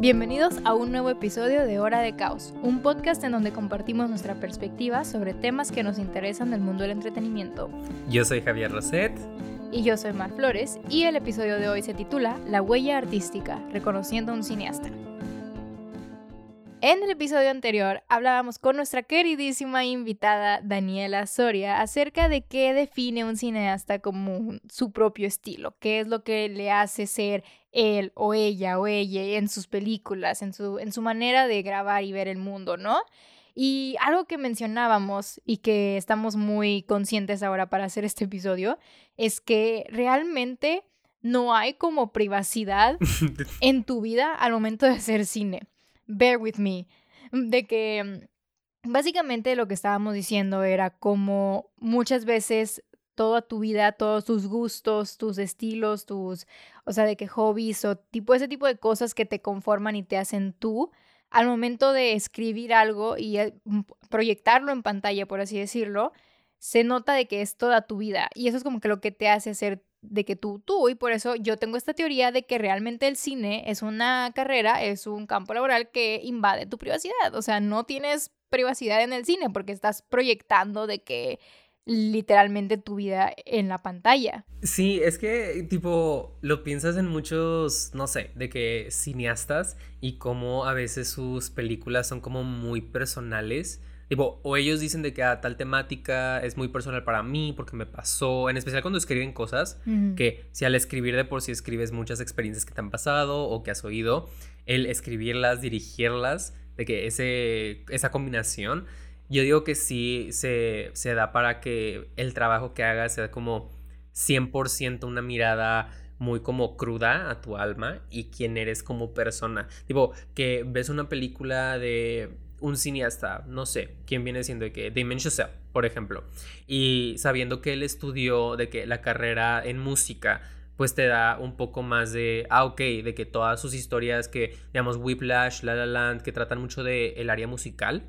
Bienvenidos a un nuevo episodio de Hora de Caos, un podcast en donde compartimos nuestra perspectiva sobre temas que nos interesan del mundo del entretenimiento. Yo soy Javier Roset. Y yo soy Mar Flores, y el episodio de hoy se titula La huella artística, reconociendo a un cineasta. En el episodio anterior hablábamos con nuestra queridísima invitada Daniela Soria acerca de qué define un cineasta como su propio estilo, qué es lo que le hace ser él o ella o ella en sus películas, en su, en su manera de grabar y ver el mundo, ¿no? Y algo que mencionábamos y que estamos muy conscientes ahora para hacer este episodio es que realmente no hay como privacidad en tu vida al momento de hacer cine bear with me, mm, de que mm, básicamente lo que estábamos diciendo era como muchas veces toda tu vida, todos tus gustos, tus estilos, tus, o sea, de que hobbies o tipo ese tipo de cosas que te conforman y te hacen tú, al momento de escribir algo y eh, proyectarlo en pantalla, por así decirlo, se nota de que es toda tu vida. Y eso es como que lo que te hace ser de que tú, tú, y por eso yo tengo esta teoría de que realmente el cine es una carrera, es un campo laboral que invade tu privacidad. O sea, no tienes privacidad en el cine porque estás proyectando de que literalmente tu vida en la pantalla. Sí, es que tipo lo piensas en muchos, no sé, de que cineastas y cómo a veces sus películas son como muy personales o ellos dicen de que ah, tal temática es muy personal para mí porque me pasó, en especial cuando escriben cosas, que si al escribir de por sí escribes muchas experiencias que te han pasado o que has oído, el escribirlas, dirigirlas, de que ese, esa combinación, yo digo que sí se, se da para que el trabajo que hagas sea como 100% una mirada muy como cruda a tu alma y quién eres como persona. Tipo, que ves una película de un cineasta, no sé, quién viene siendo de que Damien Chazelle, por ejemplo, y sabiendo que él estudió de que la carrera en música, pues te da un poco más de, ah, ok, de que todas sus historias que, digamos, Whiplash, La La Land, que tratan mucho del el área musical,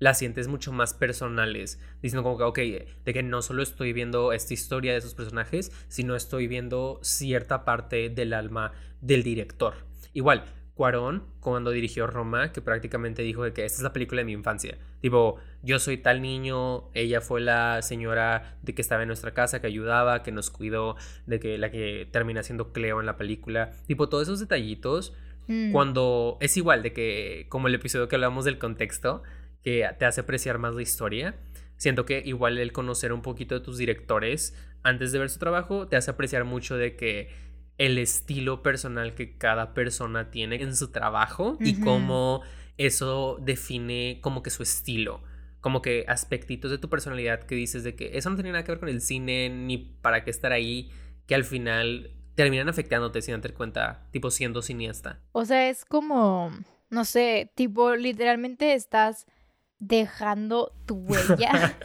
las sientes mucho más personales, diciendo como que, ok, de que no solo estoy viendo esta historia de esos personajes, sino estoy viendo cierta parte del alma del director. Igual, Cuarón cuando dirigió Roma, que prácticamente dijo de que esta es la película de mi infancia. Tipo, yo soy tal niño, ella fue la señora de que estaba en nuestra casa, que ayudaba, que nos cuidó, de que la que termina siendo Cleo en la película. Tipo, todos esos detallitos, mm. cuando es igual de que, como el episodio que hablamos del contexto, que te hace apreciar más la historia. Siento que igual el conocer un poquito de tus directores antes de ver su trabajo te hace apreciar mucho de que el estilo personal que cada persona tiene en su trabajo y cómo eso define como que su estilo, como que aspectitos de tu personalidad que dices de que eso no tiene nada que ver con el cine ni para qué estar ahí, que al final terminan afectándote sin darte cuenta, tipo siendo cineasta. O sea, es como, no sé, tipo literalmente estás dejando tu huella.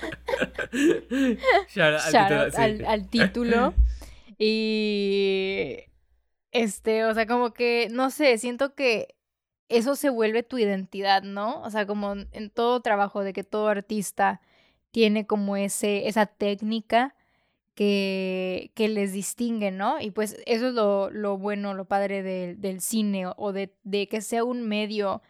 al título. Y este, o sea, como que, no sé, siento que eso se vuelve tu identidad, ¿no? O sea, como en todo trabajo de que todo artista tiene como ese, esa técnica que, que les distingue, ¿no? Y pues eso es lo, lo bueno, lo padre del cine o de, de que sea un medio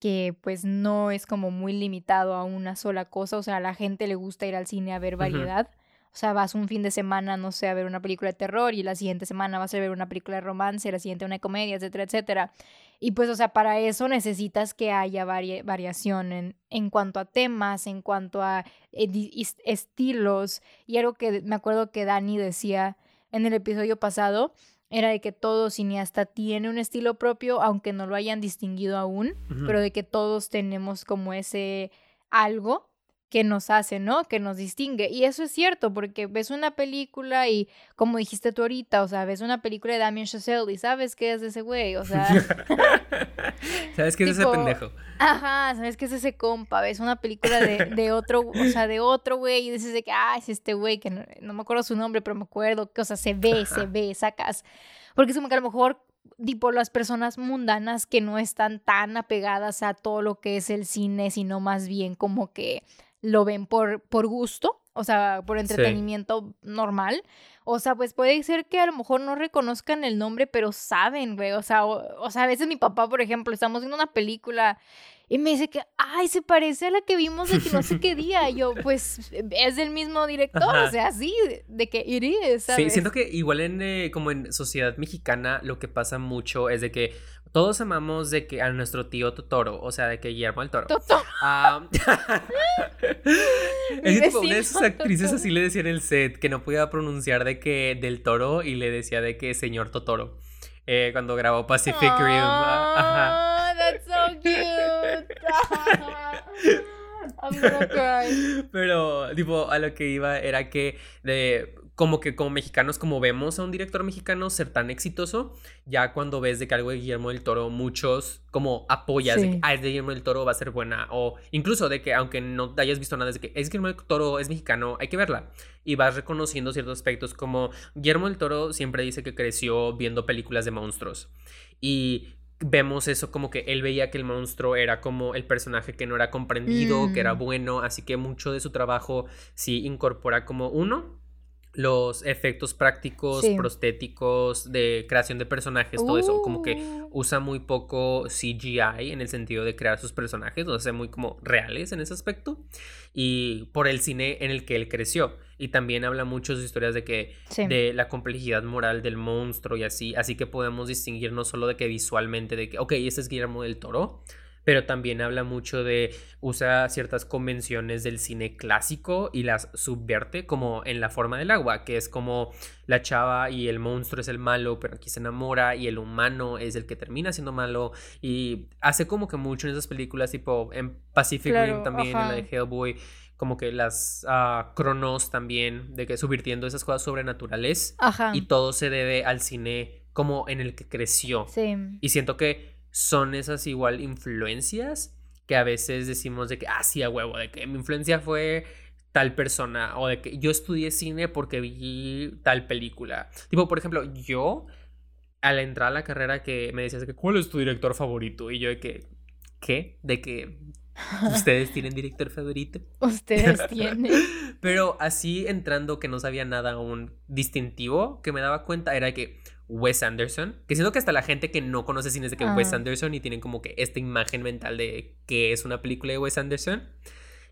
que pues no es como muy limitado a una sola cosa, o sea, a la gente le gusta ir al cine a ver variedad. O sea, vas un fin de semana, no sé, a ver una película de terror y la siguiente semana vas a ver una película de romance, la siguiente una comedia, etcétera, etcétera. Y pues, o sea, para eso necesitas que haya variación en, en cuanto a temas, en cuanto a estilos. Y algo que me acuerdo que Dani decía en el episodio pasado era de que todo cineasta tiene un estilo propio, aunque no lo hayan distinguido aún, pero de que todos tenemos como ese algo que nos hace, ¿no? Que nos distingue. Y eso es cierto, porque ves una película y, como dijiste tú ahorita, o sea, ves una película de Damien Chazelle y sabes qué es de ese güey, o sea... ¿Sabes qué es ese pendejo? Ajá, sabes qué es ese compa, ves una película de, de otro, o sea, de otro güey y dices de que, ah, es este güey, que no, me acuerdo su nombre, pero me acuerdo, que, o sea, se ve, se ve, sacas. Porque es como que a lo mejor tipo las personas mundanas que no están tan apegadas a todo lo que es el cine, sino más bien como que lo ven por, por gusto. o sea, por entretenimiento normal. O sea, pues puede ser que a lo mejor no reconozcan el nombre, pero saben, güey. O sea, o, sea, a veces mi papá, por ejemplo, estamos viendo una película y me dice que, ay, se parece a la que vimos de que no sé qué día. Y yo, pues, es del mismo director, o sea, sí, de que iría, ¿sabes? Sí, siento que igual en, eh, como en sociedad mexicana, lo que pasa mucho es de que todos amamos de que a nuestro tío Totoro, o sea, de que Guillermo el Toro. Totoro. Ah, es tipo, una de sus actrices así le decía en el set que no podía pronunciar de que del toro y le decía de que señor Totoro. Eh, cuando grabó Pacific Rim. Ajá. That's so cute. I'm gonna cry. Pero, tipo, a lo que iba era que de como que como mexicanos, como vemos a un director mexicano ser tan exitoso, ya cuando ves de que algo de Guillermo del Toro, muchos como apoyas, de que, ah, es de Guillermo del Toro, va a ser buena, o incluso de que aunque no hayas visto nada, de que es Guillermo del Toro, es mexicano, hay que verla. Y vas reconociendo ciertos aspectos, como Guillermo del Toro siempre dice que creció viendo películas de monstruos. Y vemos eso como que él veía que el monstruo era como el personaje que no era comprendido, que era mm. bueno, así que mucho de su trabajo sí incorpora como uno, los efectos prácticos, prostéticos, de creación de personajes, todo eso, como que uh. usa muy poco CGI en el sentido de crear sus personajes, los hace muy como reales en ese aspecto, y por el cine en el que él creció, y también habla mucho de historias de que, de la complejidad moral del monstruo y así, así que podemos distinguir no solo de que visualmente, de que, ok, este es Guillermo del Toro, pero también habla mucho de, usa ciertas convenciones del cine clásico y las subvierte como en la forma del agua, que es como la chava y el monstruo es el malo, pero aquí se enamora y el humano es el que termina siendo malo y hace como que mucho en esas películas, tipo en Pacific Rim también, en la de Hellboy como que las uh, cronos también, de que subvirtiendo esas cosas sobrenaturales. Y todo se debe al cine como en el que creció. Sí. Y siento que son esas igual influencias que a veces decimos de que, ah, sí, a huevo, de que mi influencia fue tal persona o de que yo estudié cine porque vi tal película. Tipo, por ejemplo, yo al entrar a la carrera que me decías que, ¿cuál es tu director favorito? Y yo de que, ¿qué? De que ustedes tienen director favorito. Ustedes tienen. Pero así entrando que no sabía nada un distintivo que me daba cuenta era que Wes Anderson, que siento que hasta la gente que no conoce cine es de que Wes ah. Anderson y tienen como que esta imagen mental de que es una película de Wes Anderson.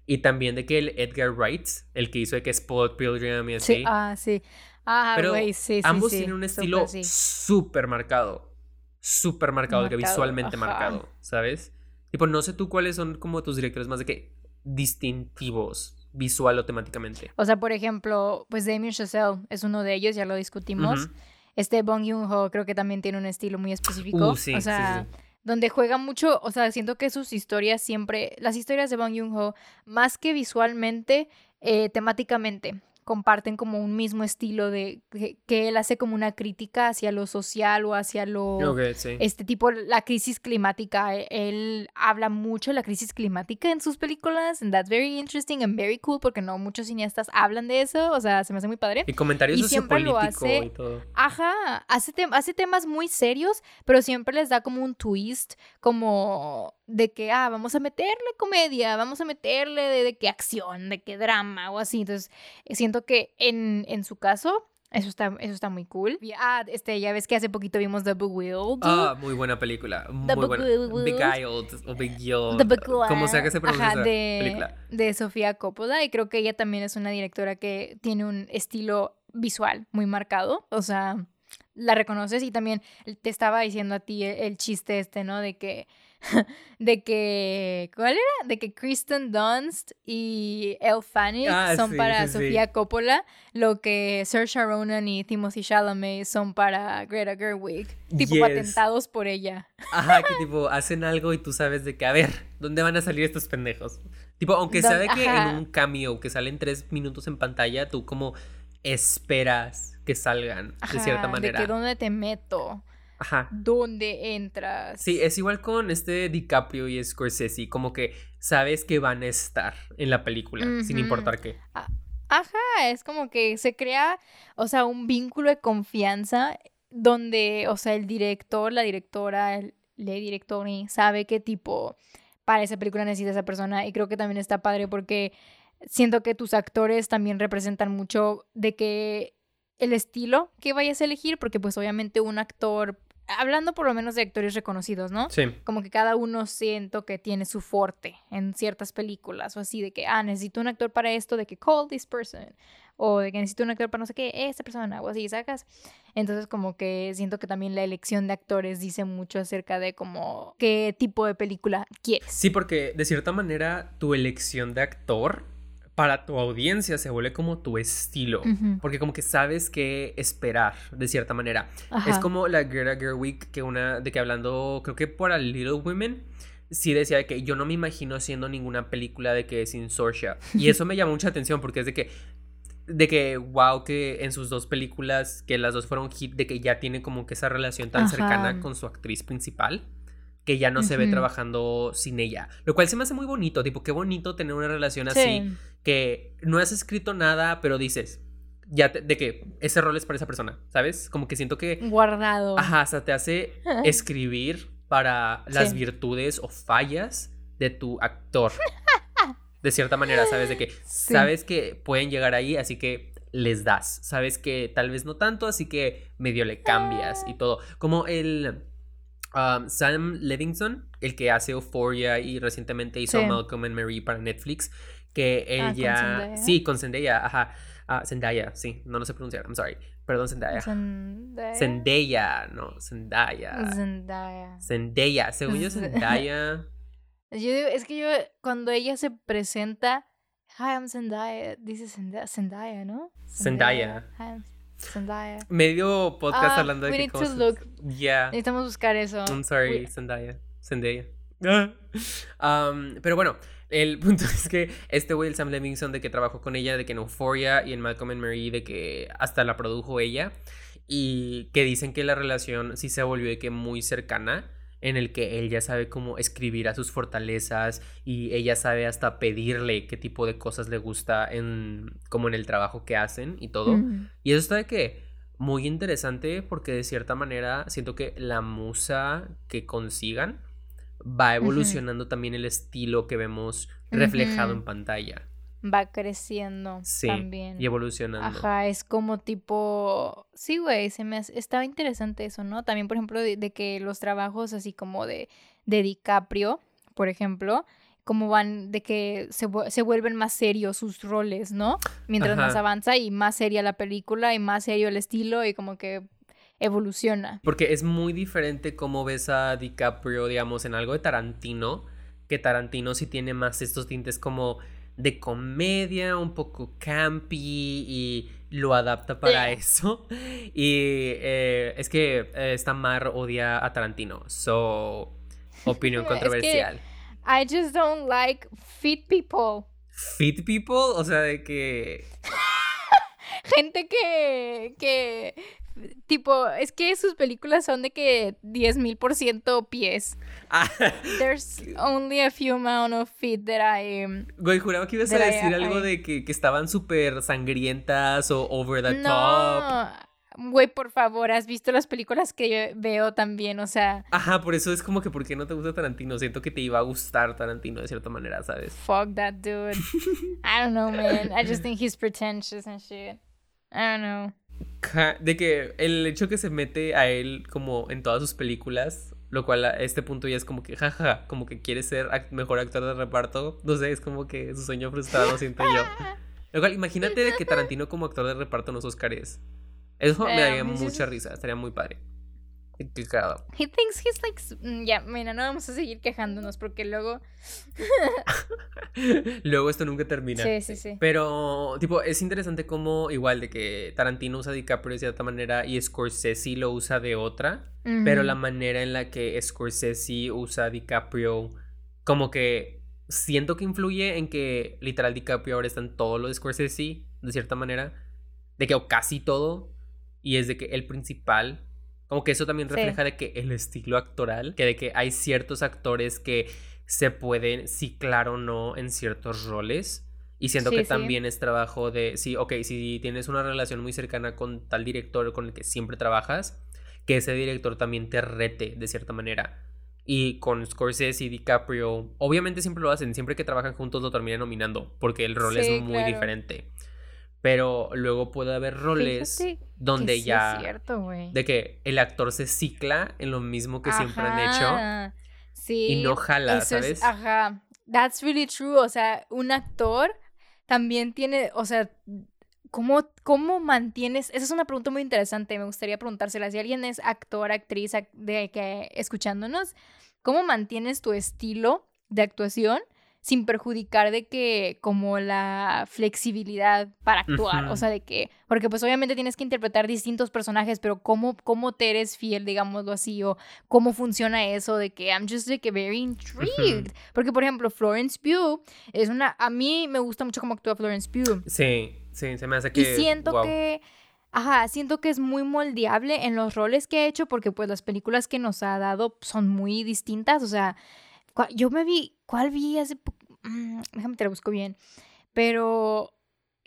Y también de que el Edgar Wright, el que hizo de que Spot Pilgrim y así. Sí, ah, sí. Ah, Pero sí, sí, ambos tienen un estilo súper marcado. Súper marcado, que visualmente marcado, ¿sabes? Tipo, no sé tú cuáles son como tus directores más de que distintivos visual o temáticamente. O sea, por ejemplo, pues Damien Chazelle es uno de ellos, ya lo discutimos. Este Bong Joon-ho creo que también tiene un estilo muy específico. Uh, sí, o sea, donde juega mucho, o sea, siento que sus historias siempre, las historias de Bong Joon-ho, más que visualmente, eh, temáticamente comparten como un mismo estilo de que, él hace como una crítica hacia lo social o hacia lo este tipo la crisis climática e, él habla mucho de la crisis climática en sus películas and that's very interesting and very cool porque no muchos cineastas hablan de eso o sea se me hace muy padre y comentarios y siempre lo hace y todo. ajá hace, hace temas muy serios pero siempre les da como un twist como de que, ah, vamos a meterle comedia, vamos a meterle de, de que acción, de que drama o así. Entonces, siento que en, en su caso, eso está, eso está muy cool. Ah, este, ya ves que hace poquito vimos The Bewildered. Ah, muy buena película. Muy buena. Beguiled o Beguiled. Como sea que se pronuncia Ajá, de, película. De Sofía Coppola. Y creo que ella también es una directora que tiene un estilo visual muy marcado. O sea, la reconoces y también te estaba diciendo a ti el chiste este, ¿no? De que de que, ¿cuál era? De que Kristen Dunst y Elle Fanning ah, son para Sofía Coppola, lo que Saoirse Ronan y Timothy Chalamet son para Greta Gerwig, tipo patentados por ella. Ajá, que tipo hacen algo y tú sabes de que, a ver, ¿dónde van a salir estos pendejos? Tipo, aunque sea de que en un cameo que salen tres minutos en pantalla, tú como esperas que salgan de cierta manera. De que dónde te meto. Ajá. ¿Dónde entras? Sí, es igual con este DiCaprio y Scorsese, como que sabes que van a estar en la película, sin importar qué. Ajá, es como que se crea, o sea, un vínculo de confianza donde, o sea, el director, la directora, el, le director sabe qué tipo para esa película necesita esa persona y creo que también está padre porque siento que tus actores también representan mucho de que el estilo que vayas a elegir, porque pues obviamente un actor, hablando por lo menos de actores reconocidos, ¿no? Sí. Como que cada uno siento que tiene su forte en ciertas películas o así de que, ah, necesito un actor para esto, de que call this person, o de que necesito un actor para no sé qué, esta persona, o así, ¿sacas? Entonces como que siento que también la elección de actores dice mucho acerca de como qué tipo de película quieres. Sí, porque de cierta manera tu elección de actor para tu audiencia se vuelve como tu estilo, porque como que sabes qué esperar de cierta manera. Es como la Greta Gerwig que una de que hablando, creo que para Little Women sí decía de que yo no me imagino haciendo ninguna película de que sin Saoirse y eso me llamó mucha atención porque es de que de que wow que en sus dos películas que las dos fueron hit de que ya tiene como que esa relación tan Ajá. cercana con su actriz principal que ya no se ve trabajando sin ella, lo cual se me hace muy bonito, tipo qué bonito tener una relación así Sí. Que no has escrito nada, pero dices ya te- de que ese rol es para esa persona, ¿sabes? Como que siento que Guardado. Ajá, hasta te hace escribir para las Sí. virtudes o fallas de tu actor. De cierta manera, sabes de que Sí. sabes que pueden llegar ahí, así que les das. Sabes que tal vez no tanto, así que medio le cambias y todo. Como el um, Sam Levinson, el que hace Euphoria y recientemente hizo Sí. Malcolm and Marie para Netflix, que él Ah, con Zendaya. sí, con Zendaya, ajá. Ah, Zendaya, sí, no lo sé pronunciar, I'm sorry. Perdón, Zendaya. Zendaya. Zendaya, no, Zendaya. Zendaya. Zendaya, según yo, Zendaya. Yo digo, es que yo, cuando ella se presenta, Hi, I'm Zendaya, dice Zendaya, Zendaya ¿no? Zendaya. Hi, I'm Zendaya. Medio podcast Ah, hablando de we need cómo to look. Yeah. Necesitamos buscar eso. I'm sorry, We- Zendaya. Zendaya. Um, pero bueno, el punto es que este güey, el Sam Levinson, de que trabajó con ella, de que en Euphoria y en Malcolm and Marie, de que hasta la produjo ella. Y que dicen que la relación sí se volvió de que muy cercana. En el que él ya sabe cómo escribir a sus fortalezas y ella sabe hasta pedirle qué tipo de cosas le gusta en como en el trabajo que hacen y todo. Mm. Y eso está de que muy interesante porque de cierta manera siento que la musa que consigan va evolucionando también el estilo que vemos reflejado en pantalla. Va creciendo Sí, también. y evolucionando. Ajá, es como tipo, sí, güey, se me hace- estaba interesante eso, ¿no? También, por ejemplo, de, de que los trabajos así como de, de DiCaprio, por ejemplo, como van de que se, se vuelven más serios sus roles, ¿no? Mientras más avanza y más seria la película y más serio el estilo y como que evoluciona. Porque es muy diferente cómo ves a DiCaprio, digamos, en algo de Tarantino, que Tarantino sí tiene más estos tintes como de comedia, un poco campy y lo adapta para eso. Y eh, es que eh, esta Mar odia a Tarantino, so opinión Es que- controversial. I just don't like fit people. Fit people, o sea, de que Gente que, que, tipo, es que sus películas son de que 10 mil por ciento pies. Ah, There's only a few amount of feet that I um, Güey, juraba que ibas a I- decir algo I- de que, que estaban súper sangrientas o over the top. No, güey, por favor, ¿has visto las películas que yo veo también? O sea, Ajá, por eso es como que ¿por qué no te gusta Tarantino? Siento que te iba a gustar Tarantino de cierta manera, ¿sabes? fuck that dude. I don't know, man. I just think he's pretentious and shit. I don't know. De que el hecho que se mete a él como en todas sus películas, lo cual a este punto ya es como que jaja, como que quiere ser mejor actor de reparto, no sé, es como que su sueño frustrado siento yo. Lo cual, imagínate de que Tarantino como actor de reparto en los Oscars. Eso me Um, daría mucha is- risa, estaría muy padre. He thinks he's like. mm, Ya, mira, no vamos a seguir quejándonos porque luego. Luego esto nunca termina. Sí, sí, sí. Pero, tipo, es interesante cómo, igual de que Tarantino usa DiCaprio de cierta manera y Scorsese lo usa de otra, pero la manera en la que Scorsese usa DiCaprio, como que siento que influye en que literal DiCaprio ahora está en todo lo de Scorsese, de cierta manera, de que o casi todo, y es de que el principal, como que eso también Sí. refleja de que el estilo actoral, que de que hay ciertos actores que se pueden ciclar o no en ciertos roles. Y siento Sí, que sí. también es trabajo de, sí, ok, si tienes una relación muy cercana con tal director con el que siempre trabajas, que ese director también te rete de cierta manera. Y con Scorsese y DiCaprio, obviamente siempre lo hacen, siempre que trabajan juntos lo terminan nominando, porque el rol es muy diferente. Pero luego puede haber roles donde ya... de que el actor se cicla en lo mismo que siempre han hecho. Sí. Y no jala, ¿sabes? ajá. That's really true. O sea, un actor también tiene, o sea, ¿cómo, ¿cómo mantienes? Esa es una pregunta muy interesante. Me gustaría preguntársela. Si alguien es actor, actriz, de que escuchándonos, ¿cómo mantienes tu estilo de actuación? Sin perjudicar de que como la flexibilidad para actuar, o sea, de que, porque pues obviamente tienes que interpretar distintos personajes, pero cómo, cómo te eres fiel, digámoslo así, o cómo funciona eso de que I'm just like very intrigued, porque por ejemplo Florence Pugh es una, a mí me gusta mucho cómo actúa Florence Pugh. Sí, sí, se me hace que... Y siento que... Ajá, siento que es muy moldeable en los roles que ha hecho porque pues las películas que nos ha dado son muy distintas, o sea, yo me vi, ¿cuál vi hace Mm, déjame te lo busco bien, pero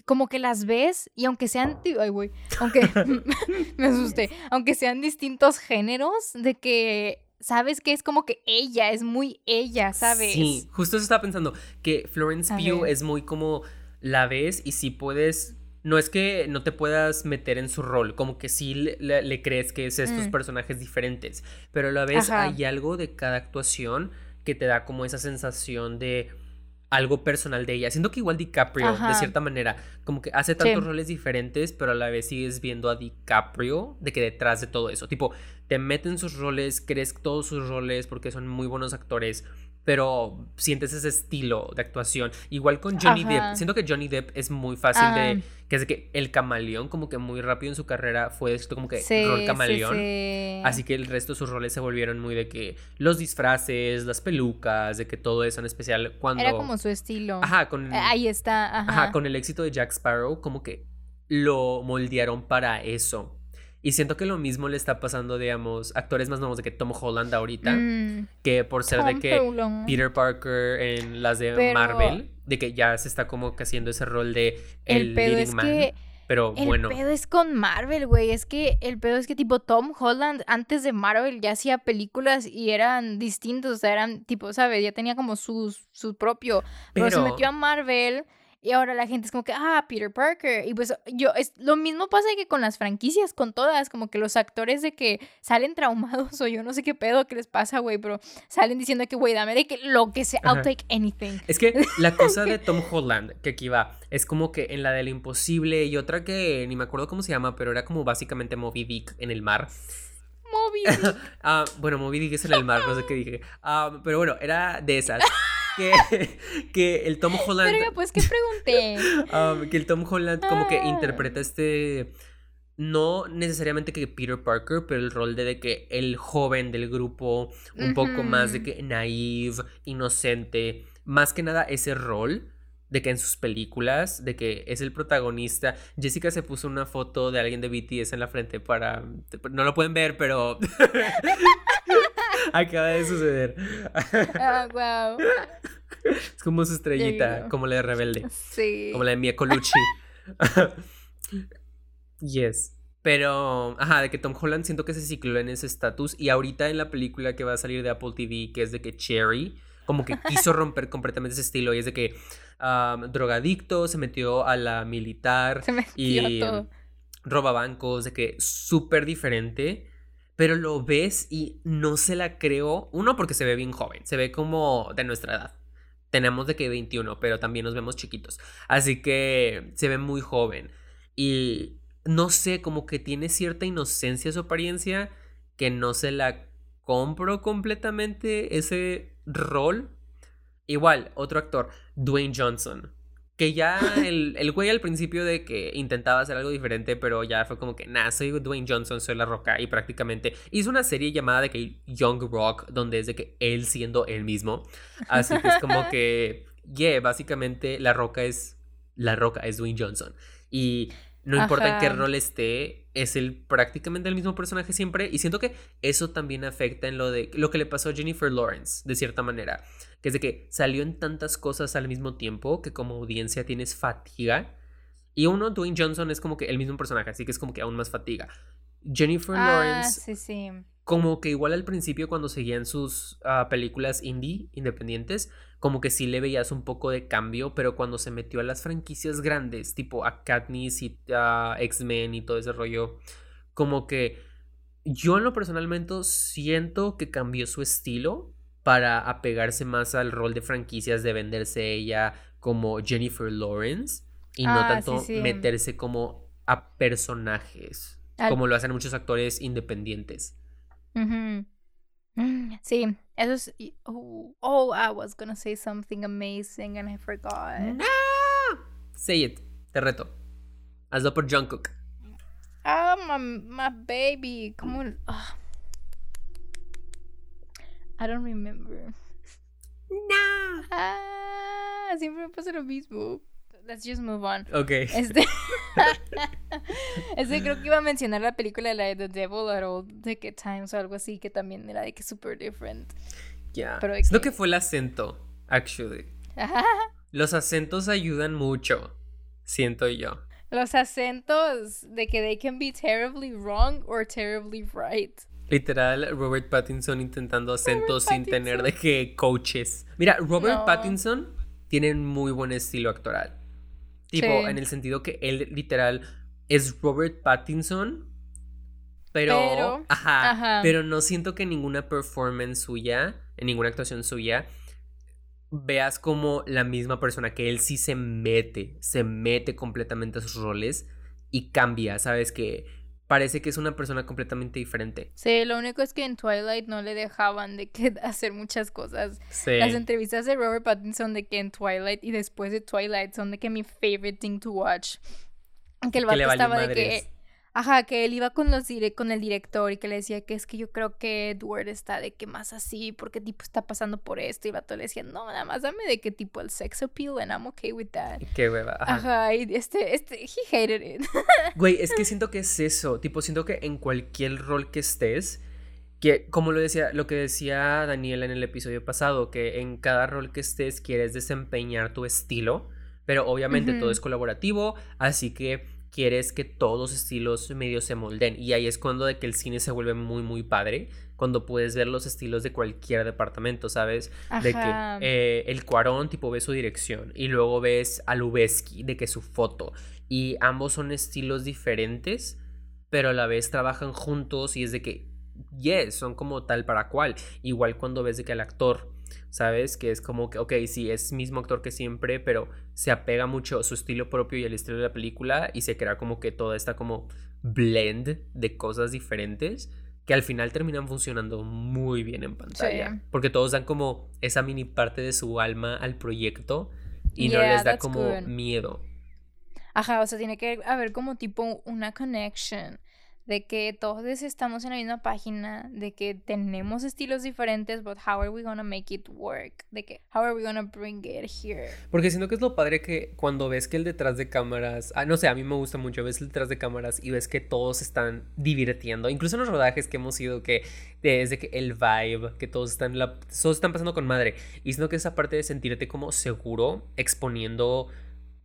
como que las ves y aunque sean, ay güey, aunque me asusté, aunque sean distintos géneros, de que sabes que es como que ella, es muy ella, ¿sabes? Sí, justo eso estaba pensando, que Florence Pugh es muy como la ves y si puedes no es que no te puedas meter en su rol, como que sí le, crees que es estos mm. personajes diferentes, pero a la vez hay algo de cada actuación que te da como esa sensación de algo personal de ella. Siento que igual DiCaprio, de cierta manera, como que hace tantos roles diferentes, pero a la vez sigues viendo a DiCaprio de que detrás de todo eso. Tipo, te meten sus roles, crees todos sus roles porque son muy buenos actores, pero sientes ese estilo de actuación. Igual con Johnny Depp. Siento que Johnny Depp es muy fácil de. Que es de que el camaleón, como que muy rápido en su carrera, fue esto como que rol camaleón. Así que el resto de sus roles se volvieron muy de que los disfraces, las pelucas, de que todo eso en especial cuando. Era como su estilo. Ajá, con. Ahí está. ajá, con el éxito de Jack Sparrow, como que lo moldearon para eso. Y siento que lo mismo le está pasando, digamos, actores más nuevos de que Tom Holland ahorita, mm. que por ser de que Peter Parker en las de Marvel, de que ya se está como que haciendo ese rol de el, leading man. pero bueno. El pedo es con Marvel, güey. Es que el pedo es que tipo Tom Holland antes de Marvel ya hacía películas y eran distintos, o sea, eran tipo, ¿sabes? Ya tenía como su, su propio. pero se metió a Marvel y ahora la gente es como que, ah, Peter Parker. Y pues yo, es lo mismo pasa que con las franquicias, con todas, como que los actores de que salen traumados o yo no sé qué pedo que les pasa, güey, pero salen diciendo que, güey, dame de que lo que sea, I'll take anything. Es que la cosa de Tom Holland, que aquí va, es como que en la del imposible y otra que ni me acuerdo cómo se llama, pero era como básicamente Moby Dick en el mar. Moby Dick. ah, bueno, Moby Dick es en el mar, no sé qué dije. Ah, pero bueno, era de esas. que, el Tom Holland. Pero pues, ¿qué pregunté? Um, que el Tom Holland como que ah. interpreta este. No necesariamente que Peter Parker, pero el rol de, que el joven del grupo, un poco más de que naive, inocente. Más que nada ese rol de que en sus películas, de que es el protagonista. Jessica se puso una foto de alguien de BTS en la frente para... No lo pueden ver, pero... Acaba de suceder. Oh, wow. Es como su estrellita, como la de Rebelde. Sí. Como la de Mia Colucci. yes. Pero, ajá, de que Tom Holland siento que se cicló en ese estatus. Y ahorita en la película que va a salir de Apple TV, que es de que Cherry, como que quiso romper completamente ese estilo. Y es de que drogadicto, se metió a la militar. Se metió y todo. roba bancos, de que súper diferente pero lo ves y no se la creo. Uno, porque se ve bien joven, se ve como de nuestra edad. Tenemos de que 21, pero también nos vemos chiquitos. Así que se ve muy joven. Y no sé, como que tiene cierta inocencia su apariencia que no se la compro completamente ese rol. Igual, otro actor, Dwayne Johnson. Que ya el, el güey al principio de que intentaba hacer algo diferente, pero ya fue como que, nah, soy Dwayne Johnson, soy La Roca, y prácticamente hizo una serie llamada de que Young Rock, donde es de que él siendo él mismo. Así que es como que, yeah, básicamente La Roca es, La Roca es Dwayne Johnson. Y no importa en qué rol esté, es el prácticamente el mismo personaje siempre. Y siento que eso también afecta en lo de lo que le pasó a Jennifer Lawrence, de cierta manera que es de que salió en tantas cosas al mismo tiempo que como audiencia tienes fatiga. Y uno, Dwayne Johnson, es como que el mismo personaje, así que es como que aún más fatiga. Jennifer ah, Lawrence, sí, sí. Como que igual al principio cuando seguían sus ah, películas indie, independientes, como que sí le veías un poco de cambio, pero cuando se metió a las franquicias grandes, tipo a Katniss y a X-Men y todo ese rollo, como que yo en lo personalmente siento que cambió su estilo para apegarse más al rol de franquicias de venderse ella como Jennifer Lawrence y no Ah, sí, tanto sí. meterse como a personajes, Al- como lo hacen muchos actores independientes. Ujú. Mm, Sí, eso es. Oh, oh, I was gonna say something amazing and I forgot. ¡No! Say it, te reto. Hazlo por Jungkook. Ah, my, my baby. ¿Cómo? ah. I don't remember. No. Ah, siempre me pasa lo mismo. Let's just move on. Ok. Este, este creo que iba a mencionar la película de la de The Devil at All Good Times o algo así, que también era de que super different. Ya. Pero de Siento que- que fue el acento, actually. Los acentos ayudan mucho, siento yo. Los acentos de que they can be terribly wrong or terribly right. Literal, Robert Pattinson intentando acentos sin tener de Pattinson. que coaches. Mira, Robert No. Pattinson tiene muy buen estilo actoral. Tipo, Sí. en el sentido que él literal es Robert Pattinson, pero, Pero, ajá, ajá. pero no siento que en ninguna performance suya, en ninguna actuación suya, veas como la misma persona, que él sí se mete, se mete completamente a sus roles y cambia, ¿sabes? Que parece que es una persona completamente diferente. Sí, lo único es que en Twilight no le dejaban de que hacer muchas cosas. Sí. Las entrevistas de Robert Pattinson de que en Twilight y después de Twilight son de que mi favorite thing to watch. Que el Que vato valió estaba de que ajá, que él iba con los dire- con el director y que le decía que es que yo creo que Edward está de que más así porque tipo está pasando por esto y el vato le decía, "No, nada más dame de que tipo el sex appeal and I'm okay with that." Qué hueva. ajá. Ajá, y este este he hated it. Güey, es que siento que es eso. Tipo, siento que en cualquier rol que estés, que como lo decía, lo que decía Daniela en el episodio pasado, que en cada rol que estés quieres desempeñar tu estilo, pero obviamente todo es colaborativo, así que quieres que todos los estilos medio se molden. Y ahí es cuando de que el cine se vuelve muy, muy padre, cuando puedes ver los estilos de cualquier departamento, ¿sabes? De que Ajá. eh, el Cuarón, tipo, ves su dirección y luego ves a Lubeski, de que su foto. Y ambos son estilos diferentes, pero a la vez trabajan juntos y es de que, yes, son como tal para cual. Igual cuando ves de que el actor, ¿sabes? Que es como que, ok, sí, es mismo actor que siempre, pero se apega mucho a su estilo propio y al estilo de la película y se crea como que toda esta como blend de cosas diferentes que al final terminan funcionando muy bien en pantalla. Sí. Porque todos dan como esa mini parte de su alma al proyecto y no les da como good. miedo. Ajá, o sea, tiene que haber como tipo una connection de que todos estamos en la misma página, de que tenemos estilos diferentes, but how are we gonna make it work? De que how are we gonna bring it here? Porque siento que es lo padre que cuando ves que el detrás de cámaras, ah, no sé, a mí me gusta mucho, ves el detrás de cámaras y ves que todos están divirtiendo, incluso en los rodajes que hemos ido, que desde que el vibe, que todos están, la, todos están pasando con madre, y siento que esa parte de sentirte como seguro, exponiendo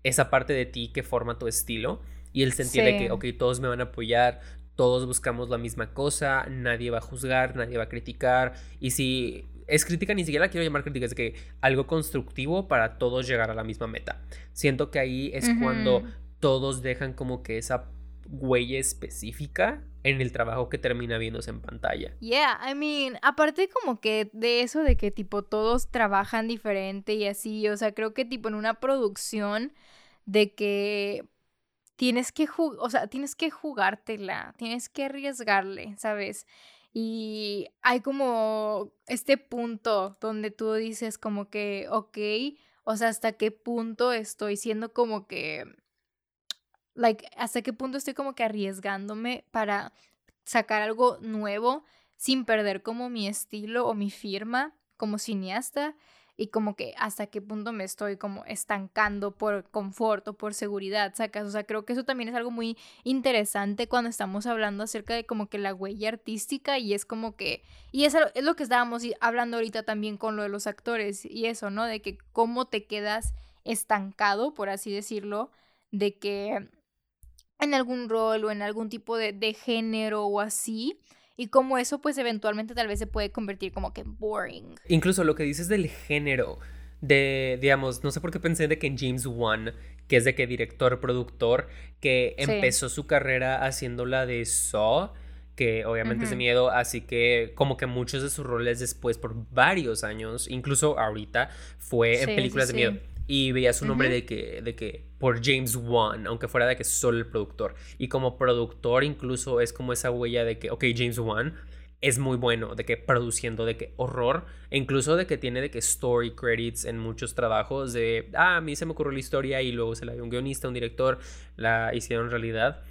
esa parte de ti que forma tu estilo, y el sentir de que, ok, todos me van a apoyar, todos buscamos la misma cosa, nadie va a juzgar, nadie va a criticar, y si es crítica, ni siquiera la quiero llamar crítica, es que algo constructivo para todos llegar a la misma meta. Siento que ahí es cuando todos dejan como que esa huella específica en el trabajo que termina viéndose en pantalla. Yeah, I mean, aparte como que de eso de que tipo todos trabajan diferente y así, o sea, creo que tipo en una producción de que tienes que o sea, tienes que jugártela, tienes que arriesgarle, ¿sabes? Y hay como este punto donde tú dices como que, ok, o sea, hasta qué punto estoy siendo como que, like, hasta qué punto estoy como que arriesgándome para sacar algo nuevo sin perder como mi estilo o mi firma como cineasta y como que hasta qué punto me estoy como estancando por confort o por seguridad, sacas, o sea, creo que eso también es algo muy interesante cuando estamos hablando acerca de como que la huella artística y es como que, y es, es lo que estábamos hablando ahorita también con lo de los actores y eso, ¿no? De que cómo te quedas estancado, por así decirlo, de que en algún rol o en algún tipo de, de género o así, y como eso pues eventualmente tal vez se puede convertir como que boring. Incluso lo que dices del género, de, digamos, no sé por qué pensé de que en James Wan, que es de que director, productor, que empezó su carrera haciéndola de Saw, que obviamente es de miedo, así que como que muchos de sus roles después por varios años, incluso ahorita, fue en películas de miedo. Y veía su nombre de que, de que, por James Wan, aunque fuera de que solo el productor. Y como productor incluso es como esa huella de que, ok, James Wan es muy bueno, de que produciendo, de que horror, e incluso de que tiene de que story credits en muchos trabajos, de, ah, a mí se me ocurrió la historia y luego se la dio un guionista, un director, la hicieron realidad.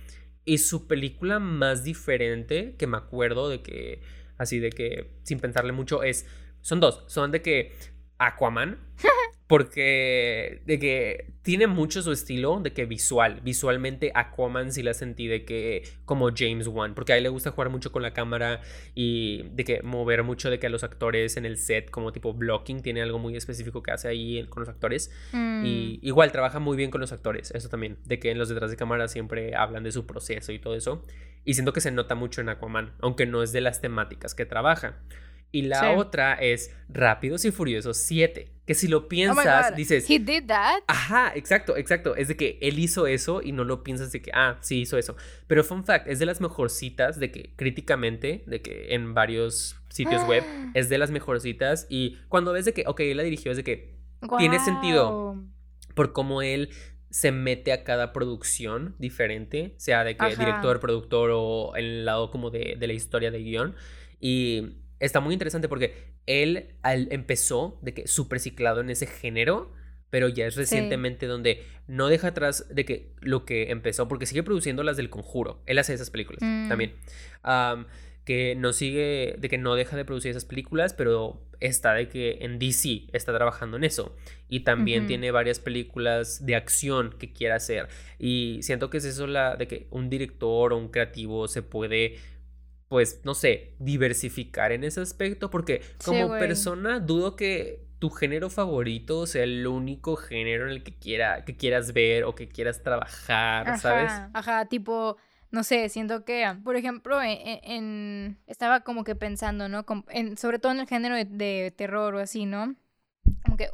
Y su película más diferente, que me acuerdo de que, así de que, sin pensarle mucho, es, son dos, son de que Aquaman, porque de que tiene mucho su estilo de que visual, visualmente Aquaman sí la sentí de que como James Wan, porque a él le gusta jugar mucho con la cámara y de que mover mucho de que a los actores en el set como tipo blocking, tiene algo muy específico que hace ahí con los actores y mm. igual trabaja muy bien con los actores, eso también, de que en los detrás de cámara siempre hablan de su proceso y todo eso y siento que se nota mucho en Aquaman, aunque no es de las temáticas que trabaja. Y la otra es Rápidos y Furiosos 7. Que si lo oh piensas, dices. He did that. Ajá, exacto, exacto. Es de que él hizo eso y no lo piensas de que, ah, sí hizo eso. Pero fun fact, es de las mejorcitas de que críticamente, de que en varios sitios web, es de las mejorcitas. Y cuando ves de que, ok, él la dirigió, es de que tiene sentido por cómo él se mete a cada producción diferente, sea de que director, productor o en el lado como de, de la historia de guion. Y está muy interesante porque él empezó de que súper ciclado en ese género, pero ya es recientemente donde no deja atrás de que lo que empezó, porque sigue produciendo las del conjuro. Él hace esas películas mm. también. que no sigue, de que no deja de producir esas películas, pero está de que en DC está trabajando en eso. Y también tiene varias películas de acción que quiere hacer. Y siento que es eso la de que un director o un creativo se puede pues, no sé, diversificar en ese aspecto, porque como persona dudo que tu género favorito sea el único género en el que, quiera, que quieras ver o que quieras trabajar, ¿sabes? Ajá, tipo, no sé, siento que, por ejemplo, e, e, en, estaba como que pensando, ¿no? En, sobre todo en el género de, terror o así, ¿no? Como que,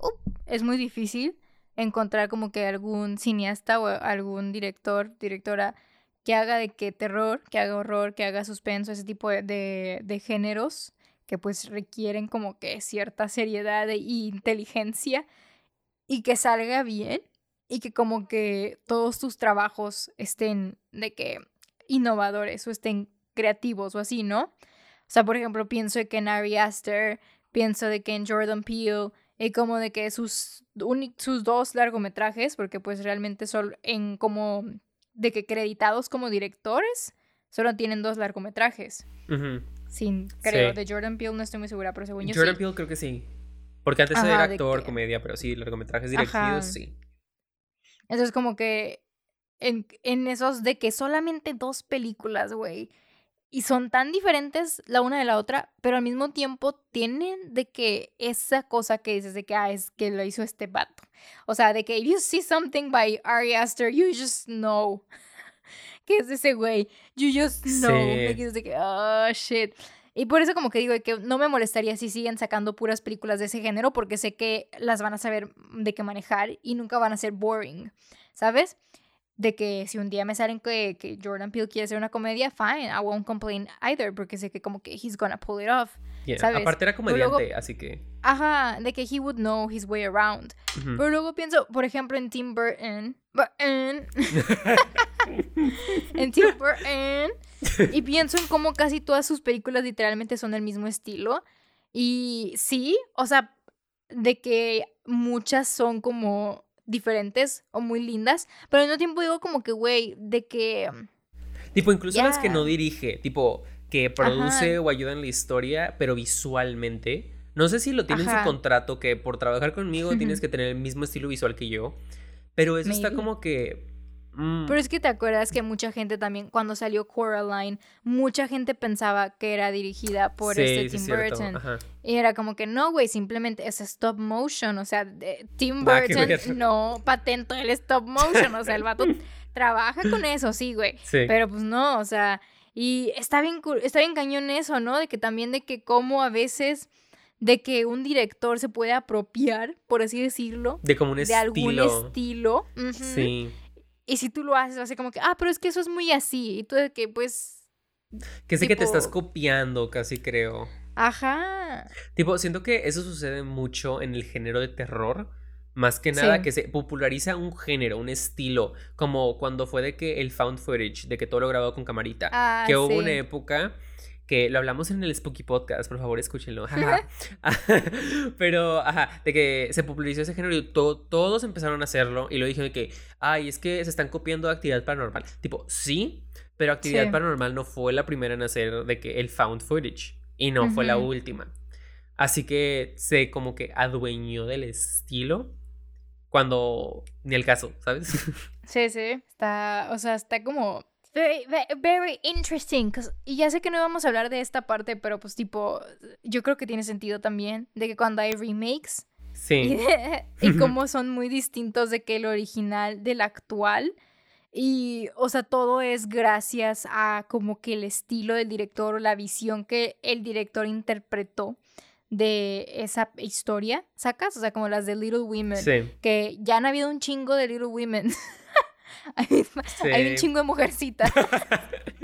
es muy difícil encontrar como que algún cineasta o algún director, directora que haga de que terror, que haga horror, que haga suspenso, ese tipo de, de, géneros que pues requieren como que cierta seriedad e inteligencia y que salga bien y que como que todos tus trabajos estén de que innovadores o estén creativos o así, ¿no? O sea, por ejemplo, pienso de que en Ari Aster, pienso de que en Jordan Peele, y como de que sus, sus dos largometrajes, porque pues realmente son en como de que creditados como directores solo tienen dos largometrajes. Sin, creo, de Jordan Peele no estoy muy segura, pero según yo Jordan Peele creo que sí. Porque antes era actor, comedia, pero sí, largometrajes dirigidos, sí. Entonces como que en, en esos de que solamente dos películas, güey, y son tan diferentes la una de la otra, pero al mismo tiempo tienen de que esa cosa que dices de que, ah, es que lo hizo este vato. O sea, de que if you see something by Ari Aster, you just know que es ese güey. You just know. Sí. De que, oh, shit. Y por eso como que digo que no me molestaría si siguen sacando puras películas de ese género porque sé que las van a saber de qué manejar y nunca van a ser boring, ¿sabes? De que si un día me salen que, que Jordan Peele quiere hacer una comedia, fine, I won't complain either, porque sé que como que he's gonna pull it off. ¿sabes? Aparte era comediante, así que. Ajá, de que he would know his way around. Pero luego pienso, por ejemplo, en Tim Burton. Burton. en Tim Burton. y pienso en cómo casi todas sus películas literalmente son del mismo estilo. Y sí, o sea, de que muchas son como diferentes o muy lindas, pero al mismo tiempo digo como que, güey, de que... Mm, tipo, incluso las que no dirige, tipo, que produce o ayuda en la historia, pero visualmente. No sé si lo tiene en su contrato, que por trabajar conmigo tienes que tener el mismo estilo visual que yo, pero eso está como que Mm. Pero es que te acuerdas que mucha gente también, cuando salió Coraline, mucha gente pensaba que era dirigida por este Tim Burton. Y era como que no, güey, simplemente es stop motion. O sea, Tim Burton no patentó el stop motion. O sea, el vato trabaja con eso, sí, güey. Pero pues no, o sea, Y está bien, está bien cañón eso, ¿no? De que también de que como a veces de que un director se puede apropiar, por así decirlo, de como un de algún estilo. Sí. Y si tú lo haces, va a ser como que, ah, pero es que eso es muy así. Y tú de que, pues. Que sé que te estás copiando, casi creo. Ajá. Tipo, siento que eso sucede mucho en el género de terror. Más que nada que se populariza un género, un estilo, como cuando fue de que el found footage, de que todo lo grabado con camarita. Ah, que hubo una época que lo hablamos en el Spooky Podcast, por favor escúchenlo. Pero, ajá, de que se popularizó ese género y todos empezaron a hacerlo y lo dije de que, ay, es que se están copiando de actividad paranormal. Tipo, sí, pero actividad paranormal no fue la primera en hacer de que el found footage y no fue la última. Así que se como que adueñó del estilo cuando ni el caso, ¿sabes? Sí, sí, está, o sea, está como Very, very, interesting. Y ya sé que no íbamos a hablar de esta parte, pero pues tipo, yo creo que tiene sentido también de que cuando hay remakes. Sí. Y, cómo son muy distintos de que el original del actual. Y, o sea, todo es gracias a como que el estilo del director o la visión que el director interpretó de esa historia, ¿sacas? O sea, como las de Little Women. Sí. Que ya han habido un chingo de Little Women. hay, un chingo de mujercitas.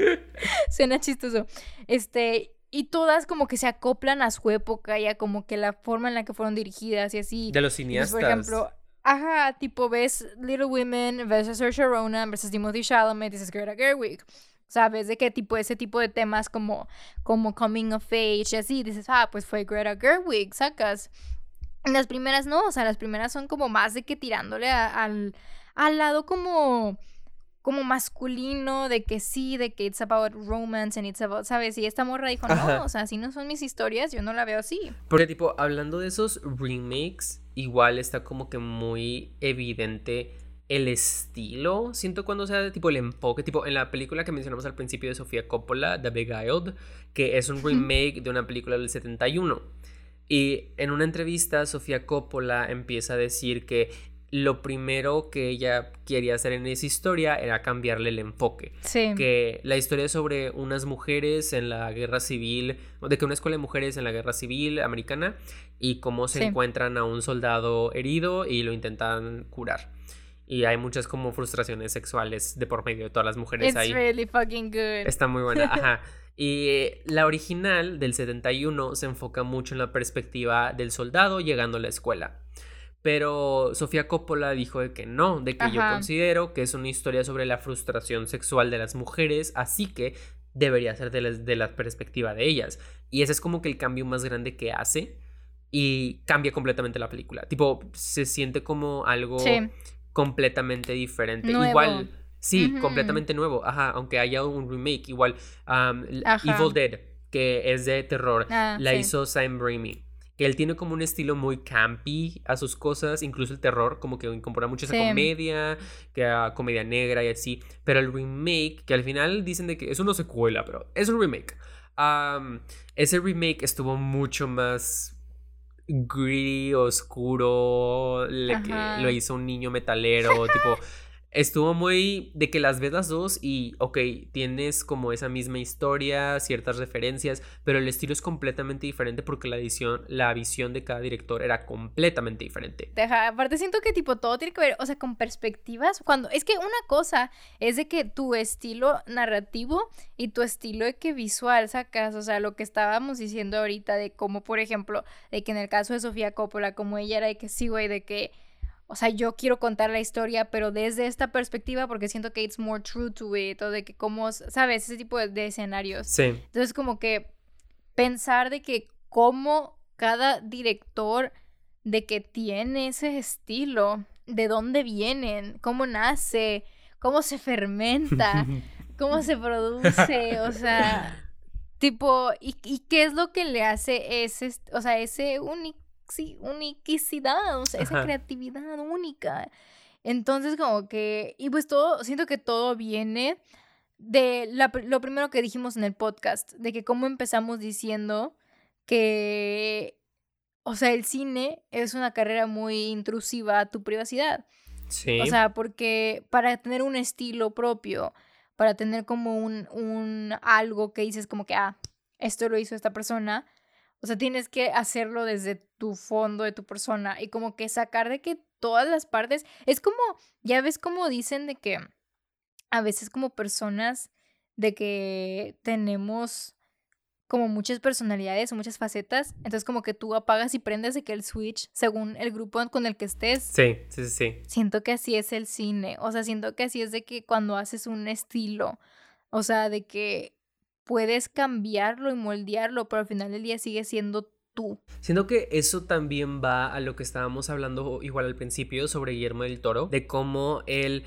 Suena chistoso. Este, y todas como que se acoplan a su época y a como que la forma en la que fueron dirigidas y así. De los cineastas. por ejemplo, ajá, tipo ves Little Women versus Saoirse Ronan versus Timothy Chalamet y dices Greta Gerwig. ¿Sabes? De qué tipo, ese tipo de temas como, como coming of age y así. Dices, ah, pues fue Greta Gerwig, sacas. Las primeras no, o sea, las primeras son como más de que tirándole al, al lado como como masculino de que sí, de que it's about romance and it's about, ¿sabes? Y esta morra dijo, no, o sea, si no son mis historias, yo no la veo así. Porque tipo, hablando de esos remakes, igual está como que muy evidente el estilo, siento cuando sea tipo el enfoque, tipo en la película que mencionamos al principio de Sofía Coppola, The Beguiled, que es un remake de una película del 71. Y en una entrevista, Sofía Coppola empieza a decir que lo primero que ella quería hacer en esa historia era cambiarle el enfoque. Sí. Que la historia es sobre unas mujeres en la guerra civil, de que una escuela de mujeres en la guerra civil americana y cómo se encuentran a un soldado herido y lo intentan curar. Y hay muchas como frustraciones sexuales de por medio de todas las mujeres It's ahí. really fucking good. Está muy buena, ajá. Y la original del 71 se enfoca mucho en la perspectiva del soldado llegando a la escuela. Pero Sofía Coppola dijo de que no, de que yo considero que es una historia sobre la frustración sexual de las mujeres, así que debería ser de la, perspectiva de ellas. Y ese es como que el cambio más grande que hace y cambia completamente la película. Tipo, se siente como algo completamente diferente. Igual, sí, completamente nuevo. Ajá, aunque haya un remake, igual. Evil Dead, que es de terror, ah, la hizo Sam Raimi que él tiene como un estilo muy campy a sus cosas, incluso el terror, como que incorpora mucho esa comedia, que a comedia negra y así. Pero el remake, que al final dicen de que es una secuela, pero es un remake. ese remake estuvo mucho más gritty, oscuro, lo hizo un niño metalero, tipo estuvo muy de que las ves las dos y, ok, tienes como esa misma historia, ciertas referencias, pero el estilo es completamente diferente porque la edición, la visión de cada director era completamente diferente. Deja, aparte siento que tipo todo tiene que ver, o sea, con perspectivas, cuando es que una cosa es de que tu estilo narrativo y tu estilo de que visual sacas, o sea, lo que estábamos diciendo ahorita de cómo, por ejemplo, de que en el caso de Sofía Coppola, como ella era de que sí, güey, de que o sea, yo quiero contar la historia, pero desde esta perspectiva, porque siento que it's more true to it, o de que cómo, ¿sabes? Ese tipo de, escenarios. Sí. Entonces, como que pensar de que cómo cada director de que tiene ese estilo, de dónde vienen, cómo nace, cómo se fermenta, cómo se produce, o sea, tipo, y, y qué es lo que le hace ese, o sea, ese único sí, unicidad, o sea, esa creatividad única. Entonces, como que, y pues todo, siento que todo viene de lo primero que dijimos en el podcast, de que cómo empezamos diciendo que, o sea, el cine es una carrera muy intrusiva a tu privacidad. Sí. O sea, porque para tener un estilo propio, para tener como un, un algo que dices como que, ah, esto lo hizo esta persona. O sea, tienes que hacerlo desde tu fondo de tu persona y como que sacar de que todas las partes, es como, ya ves como dicen de que a veces como personas de que tenemos como muchas personalidades o muchas facetas, entonces como que tú apagas y prendes de que el switch según el grupo con el que estés. Sí, sí, sí. Siento que así es el cine, o sea, siento que así es de que cuando haces un estilo, o sea, de que puedes cambiarlo y moldearlo, pero al final del día sigue siendo tú. Siento que eso también va a lo que estábamos hablando igual al principio sobre Guillermo del Toro, de cómo él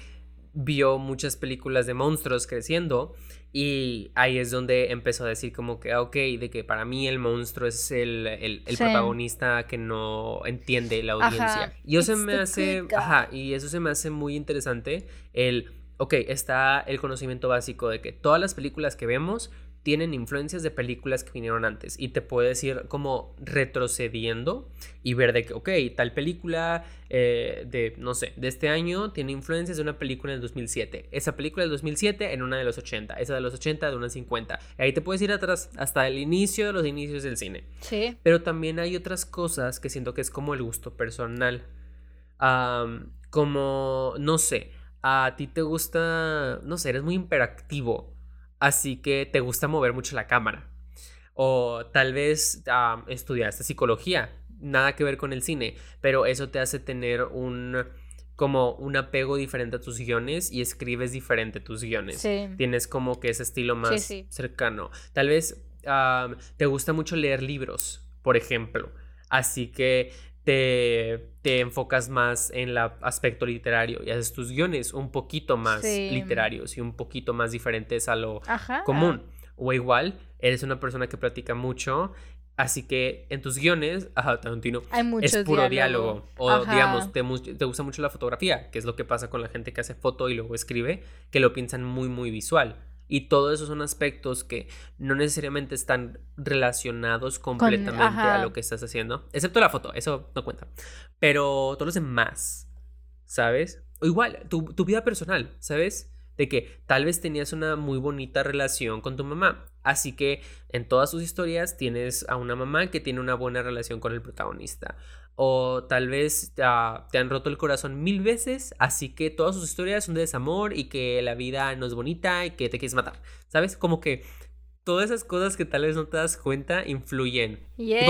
vio muchas películas de monstruos creciendo y ahí es donde empezó a decir como que, ah, ok, de que para mí el monstruo es el, el, protagonista que no entiende la audiencia. Y eso se me hace, ajá, y eso se me hace muy interesante, el, ok, está el conocimiento básico de que todas las películas que vemos tienen influencias de películas que vinieron antes y te puedes ir como retrocediendo y ver de que, ok, tal película eh, de, no sé, de este año tiene influencias de una película del 2007. Esa película del 2007 en una de los 80, esa de los 80 de una 50. Y ahí te puedes ir atrás hasta el inicio de los inicios del cine. Sí. Pero también hay otras cosas que siento que es como el gusto personal. como, no sé, a ti te gusta, no sé, eres muy imperactivo así que te gusta mover mucho la cámara. O tal vez estudiaste psicología, nada que ver con el cine, pero eso te hace tener un como un apego diferente a tus guiones y escribes diferente tus guiones. Tienes como que ese estilo más cercano. Tal vez te gusta mucho leer libros, por ejemplo. Así que te, enfocas más en el aspecto literario y haces tus guiones un poquito más literarios y un poquito más diferentes a lo común. O igual, eres una persona que practica mucho, así que en tus guiones, ajá, es puro diálogo. O digamos, te, te gusta mucho la fotografía, que es lo que pasa con la gente que hace foto y luego escribe, que lo piensan muy, muy visual. Y todo eso son aspectos que no necesariamente están relacionados completamente a lo que estás haciendo. Excepto la foto, eso no cuenta. Pero todos los demás, ¿sabes? O igual, tu, tu vida personal, ¿sabes? De que tal vez tenías una muy bonita relación con tu mamá. Así que en todas sus historias tienes a una mamá que tiene una buena relación con el protagonista o tal vez te han roto el corazón mil veces, así que todas sus historias son de desamor y que la vida no es bonita y que te quieres matar, ¿sabes? Como que todas esas cosas que tal vez no te das cuenta influyen.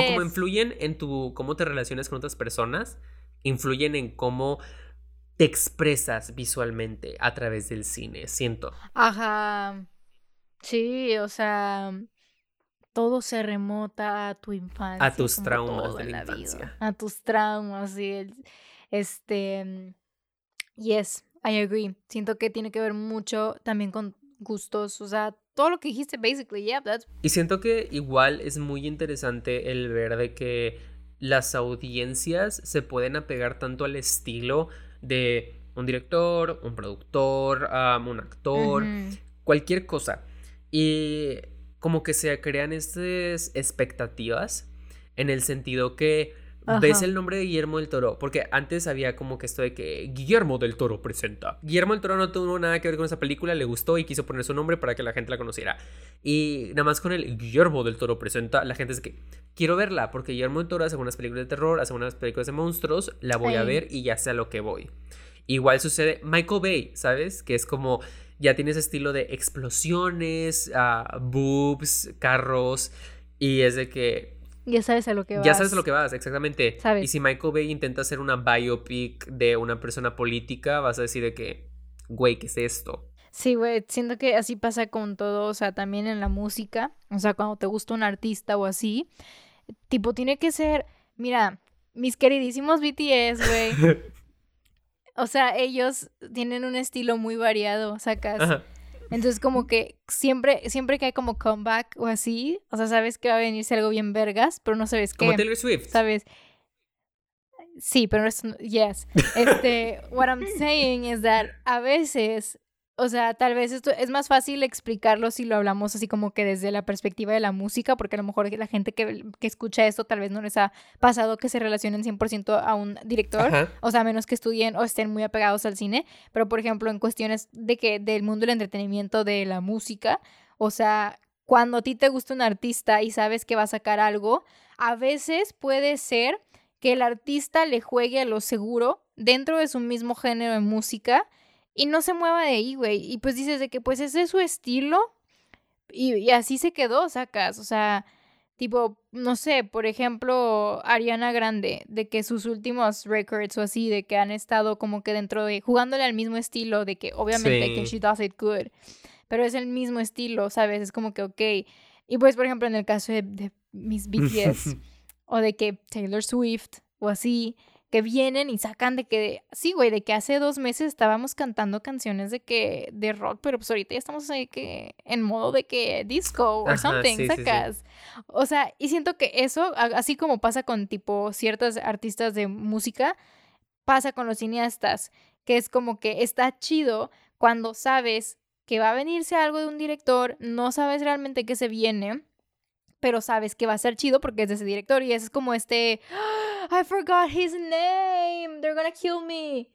como influyen en tu cómo te relacionas con otras personas, influyen en cómo te expresas visualmente a través del cine, siento. Ajá. Sí, o sea, todo se remota a tu infancia. A tus traumas de la, infancia. A tus traumas, sí. Este. Yes, I agree. Siento que tiene que ver mucho también con gustos, o sea, todo lo que dijiste, basically, yeah, that's... Y siento que igual es muy interesante el ver de que las audiencias se pueden apegar tanto al estilo de un director, un productor, un actor, cualquier cosa. Y como que se crean estas expectativas en el sentido que ves el nombre de Guillermo del Toro, porque antes había como que esto de que Guillermo del Toro presenta. Guillermo del Toro no tuvo nada que ver con esa película, le gustó y quiso poner su nombre para que la gente la conociera. Y nada más con el Guillermo del Toro presenta, la gente es que quiero verla, porque Guillermo del Toro hace unas películas de terror, hace unas películas de monstruos, la voy a ver y ya sé a lo que voy. Igual sucede Michael Bay, ¿sabes? Que es como ya tiene ese estilo de explosiones, uh, boobs, carros, y es de que... Ya sabes a lo que vas. Ya sabes a lo que vas, exactamente. Y si Michael Bay intenta hacer una biopic de una persona política, vas a decir de que, güey, ¿qué es esto? Sí, güey, siento que así pasa con todo, o sea, también en la música, o sea, cuando te gusta un artista o así, tipo, tiene que ser, mira, mis queridísimos BTS, güey, O sea, ellos tienen un estilo muy variado, sacas. Entonces, como que siempre, siempre que hay como comeback o así, o sea, sabes que va a venirse algo bien vergas, pero no sabes qué. Como Taylor Swift. ¿Sabes? Sí, pero no es. Yes. Este, what I'm saying is that a veces o sea, tal vez esto es más fácil explicarlo si lo hablamos así como que desde la perspectiva de la música, porque a lo mejor la gente que, escucha esto tal vez no les ha pasado que se relacionen 100% a un director, o sea, menos que estudien o estén muy apegados al cine, pero por ejemplo en cuestiones de que del mundo del entretenimiento, de la música, o sea, cuando a ti te gusta un artista y sabes que va a sacar algo, a veces puede ser que el artista le juegue a lo seguro dentro de su mismo género de música y no se mueva de ahí, güey. Y pues dices de que pues ese es su estilo y, así se quedó, sacas. O sea, tipo, no sé, por ejemplo, Ariana Grande, de que sus últimos records o así, de que han estado como que dentro de, jugándole al mismo estilo, de que obviamente que she does it good, pero es el mismo estilo, ¿sabes? Es como que, ok. Y pues, por ejemplo, en el caso de, de mis BTS o de que Taylor Swift o así, que vienen y sacan de que, sí, güey, de que hace dos meses estábamos cantando canciones de que, de rock, pero pues ahorita ya estamos ahí que, en modo de que disco o something, sacas. O sea, y siento que eso, así como pasa con tipo ciertas artistas de música, pasa con los cineastas, que es como que está chido cuando sabes que va a venirse algo de un director, no sabes realmente qué se viene, pero sabes que va a ser chido porque es de ese director y es como este, I forgot his name, they're gonna kill me.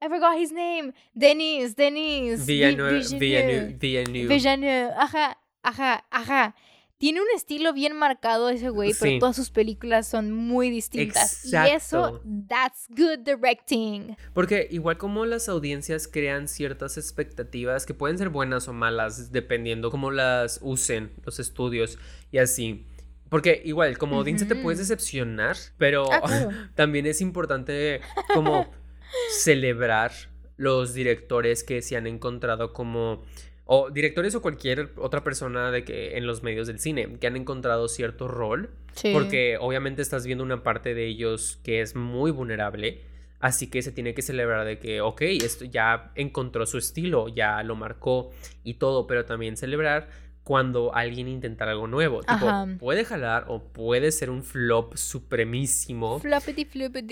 I forgot his name. Denis, Denis. Villeneuve. Villeneuve. Villeneuve. Villeneuve. Ajá, ajá, ajá. Tiene un estilo bien marcado ese güey, pero todas sus películas son muy distintas. Y eso, that's good directing. Porque igual como las audiencias crean ciertas expectativas que pueden ser buenas o malas, dependiendo cómo las usen los estudios y así. Porque igual, como audiencia te puedes decepcionar, pero ah, también es importante como celebrar los directores que se han encontrado como o directores o cualquier otra persona de que en los medios del cine que han encontrado cierto rol, porque obviamente estás viendo una parte de ellos que es muy vulnerable, así que se tiene que celebrar de que, ok, esto ya encontró su estilo, ya lo marcó y todo, pero también celebrar cuando alguien intenta algo nuevo. Tipo, puede jalar o puede ser un flop supremísimo.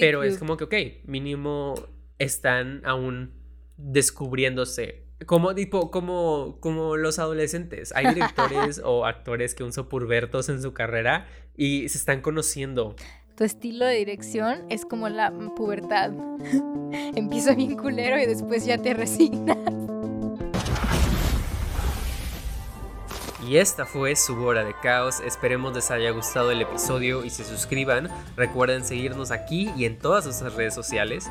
Pero es como que, ok, mínimo están aún descubriéndose como, tipo, como, como los adolescentes. Hay directores o actores que son pubertos en su carrera y se están conociendo. Tu estilo de dirección es como la pubertad. Empieza bien culero y después ya te resignas. Y esta fue su hora de caos. Esperemos les haya gustado el episodio y se suscriban. Recuerden seguirnos aquí y en todas nuestras redes sociales.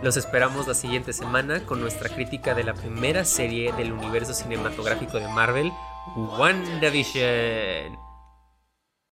Los esperamos la siguiente semana con nuestra crítica de la primera serie del universo cinematográfico de Marvel, WandaVision.